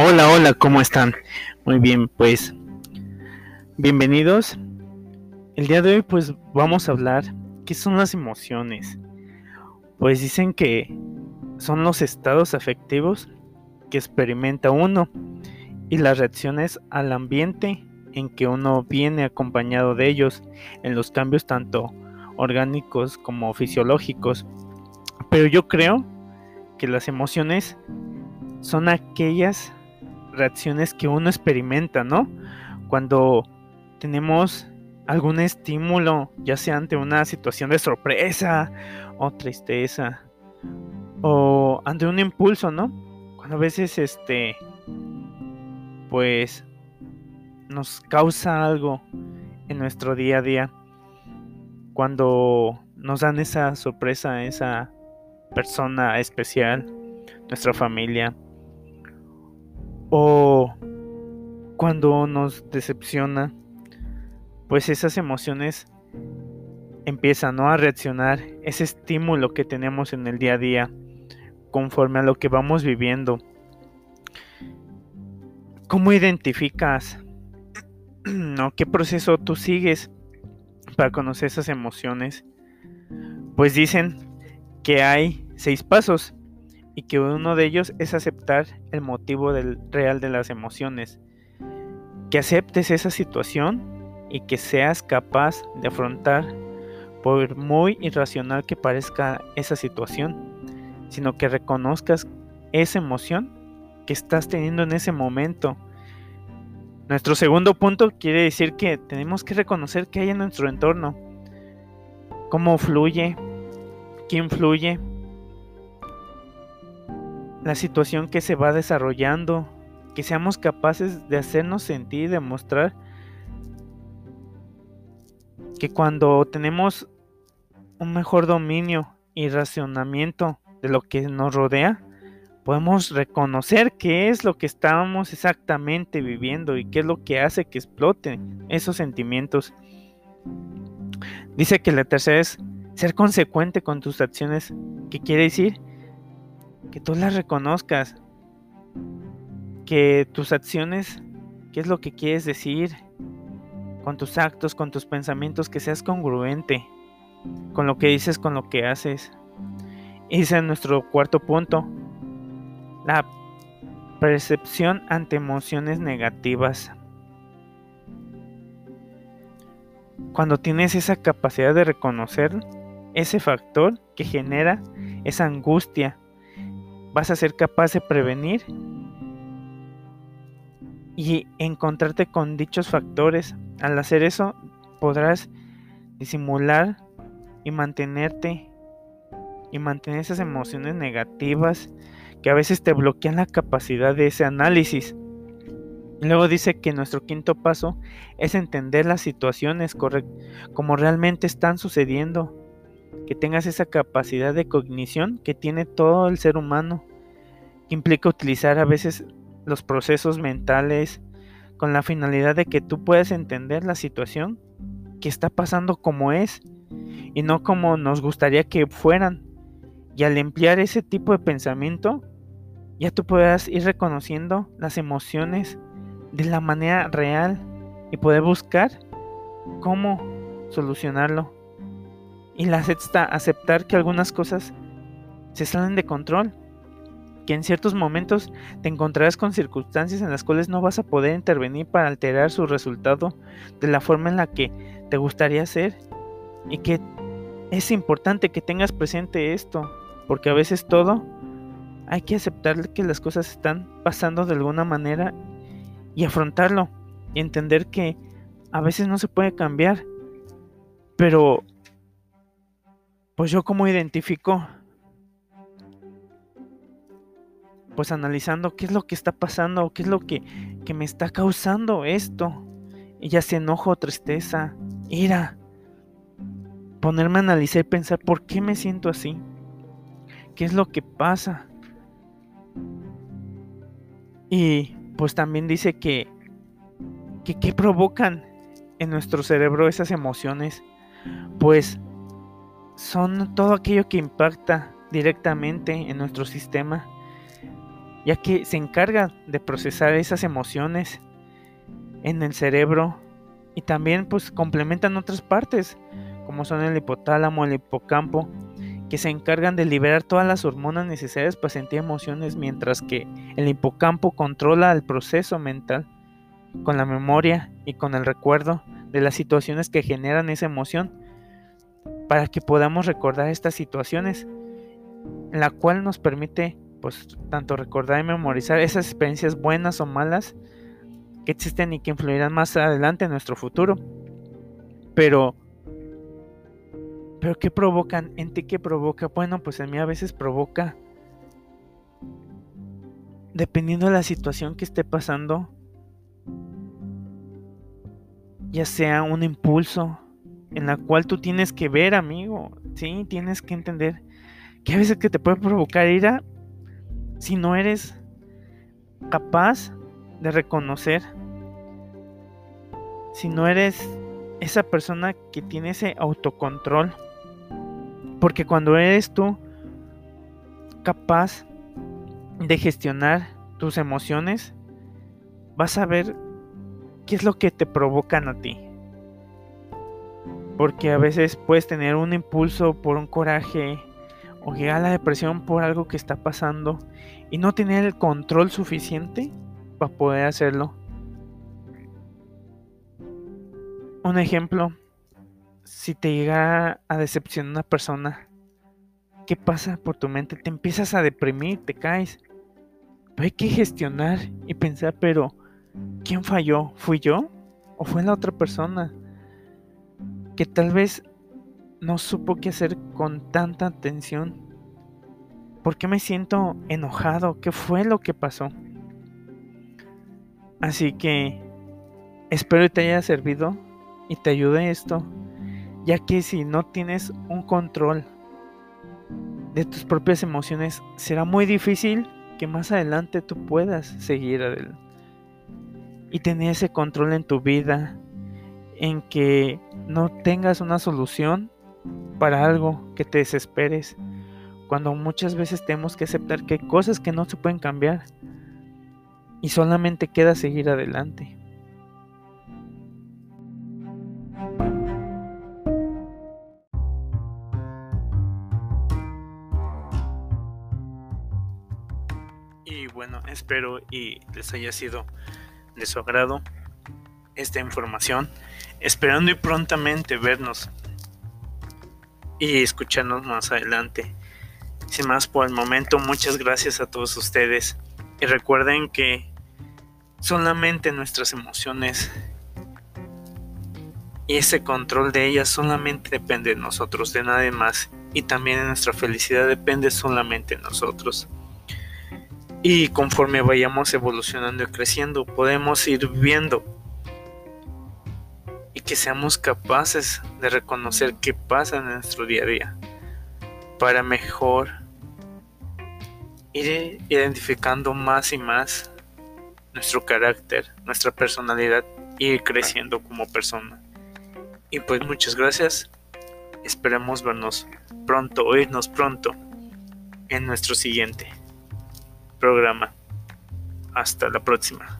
Hola, hola, ¿cómo están? Muy bien, pues bienvenidos. El día de hoy pues vamos a hablar qué son las emociones. Pues dicen que son los estados afectivos que experimenta uno y las reacciones al ambiente en que uno viene acompañado de ellos en los cambios tanto orgánicos como fisiológicos. Pero yo creo que las emociones son aquellas reacciones que uno experimenta, ¿no? Cuando tenemos algún estímulo, ya sea ante una situación de sorpresa o tristeza o ante un impulso, ¿no? Cuando a veces este pues nos causa algo en nuestro día a día. Cuando nos dan esa sorpresa, esa persona especial, nuestra familia, o cuando nos decepciona, pues esas emociones empiezan a reaccionar, ese estímulo que tenemos en el día a día, conforme a lo que vamos viviendo. ¿Cómo identificas? ¿no? ¿Qué proceso tú sigues para conocer esas emociones? Pues dicen que hay seis pasos y que uno de ellos es aceptar el motivo del, real de las emociones. Que aceptes esa situación y que seas capaz de afrontar, por muy irracional que parezca esa situación, sino que reconozcas esa emoción que estás teniendo en ese momento. Nuestro segundo punto quiere decir que tenemos que reconocer qué hay en nuestro entorno, cómo fluye, quién fluye, la situación que se va desarrollando, que seamos capaces de hacernos sentir y demostrar que cuando tenemos un mejor dominio y racionamiento de lo que nos rodea, podemos reconocer qué es lo que estamos exactamente viviendo y qué es lo que hace que exploten esos sentimientos. Dice que la tercera es ser consecuente con tus acciones, que quiere decir que tú las reconozcas, que tus acciones, qué es lo que quieres decir, con tus actos, con tus pensamientos, que seas congruente con lo que dices, con lo que haces. Ese es nuestro cuarto punto, la percepción ante emociones negativas. Cuando tienes esa capacidad de reconocer ese factor que genera esa angustia, vas a ser capaz de prevenir y encontrarte con dichos factores. Al hacer eso podrás disimular y mantenerte y mantener esas emociones negativas que a veces te bloquean la capacidad de ese análisis. Luego dice que nuestro quinto paso es entender las situaciones como realmente están sucediendo que tengas esa capacidad de cognición que tiene todo el ser humano, que implica utilizar a veces los procesos mentales con la finalidad de que tú puedas entender la situación que está pasando como es y no como nos gustaría que fueran. Y al emplear ese tipo de pensamiento, ya tú puedas ir reconociendo las emociones de la manera real y poder buscar cómo solucionarlo. Y la sexta, aceptar que algunas cosas se salen de control. Que en ciertos momentos te encontrarás con circunstancias en las cuales no vas a poder intervenir para alterar su resultado de la forma en la que te gustaría hacer. Y que es importante que tengas presente esto. Porque a veces todo hay que aceptar que las cosas están pasando de alguna manera y afrontarlo. Y entender que a veces no se puede cambiar. Pero pues yo como identifico, pues analizando qué es lo que está pasando, qué es lo que, que me está causando esto. Y ya sea enojo, tristeza, ira. Ponerme a analizar y pensar por qué me siento así. ¿Qué es lo que pasa? Y pues también dice que, que qué provocan en nuestro cerebro esas emociones. Pues son todo aquello que impacta directamente en nuestro sistema, ya que se encarga de procesar esas emociones en el cerebro y también pues complementan otras partes como son el hipotálamo, el hipocampo, que se encargan de liberar todas las hormonas necesarias para sentir emociones, mientras que el hipocampo controla el proceso mental con la memoria y con el recuerdo de las situaciones que generan esa emoción para que podamos recordar estas situaciones, la cual nos permite pues tanto recordar y memorizar esas experiencias buenas o malas que existen y que influirán más adelante en nuestro futuro. Pero pero ¿qué provocan? ¿En ti qué provoca? Bueno, pues en mí a veces provoca dependiendo de la situación que esté pasando, ya sea un impulso en la cual tú tienes que ver, amigo, sí, tienes que entender que a veces que te puede provocar ira si no eres capaz de reconocer, si no eres esa persona que tiene ese autocontrol, porque cuando eres tú capaz de gestionar tus emociones, vas a ver qué es lo que te provocan a ti. Porque a veces puedes tener un impulso por un coraje o llegar a la depresión por algo que está pasando y no tener el control suficiente para poder hacerlo. Un ejemplo, si te llega a decepcionar una persona, ¿qué pasa por tu mente? Te empiezas a deprimir, te caes. Pero hay que gestionar y pensar, pero ¿quién falló? ¿Fui yo? ¿O fue la otra persona? Que tal vez no supo qué hacer con tanta atención. ¿Por qué me siento enojado? ¿Qué fue lo que pasó? Así que espero que te haya servido y te ayude esto, ya que si no tienes un control de tus propias emociones, será muy difícil que más adelante tú puedas seguir adelante y tener ese control en tu vida, en que no tengas una solución para algo que te desesperes, cuando muchas veces tenemos que aceptar que hay cosas que no se pueden cambiar y solamente queda seguir adelante. Y bueno, espero y les haya sido de su agrado esta información, esperando y prontamente vernos y escucharnos más adelante. Sin más por el momento, muchas gracias a todos ustedes y recuerden que solamente nuestras emociones y ese control de ellas solamente depende de nosotros, de nadie más. Y también nuestra felicidad depende solamente de nosotros. Y conforme vayamos evolucionando y creciendo, podemos ir viendo que seamos capaces de reconocer qué pasa en nuestro día a día para mejor ir identificando más y más nuestro carácter, nuestra personalidad y ir creciendo como persona. Y pues muchas gracias. Esperemos vernos pronto, oírnos pronto en nuestro siguiente programa. Hasta la próxima.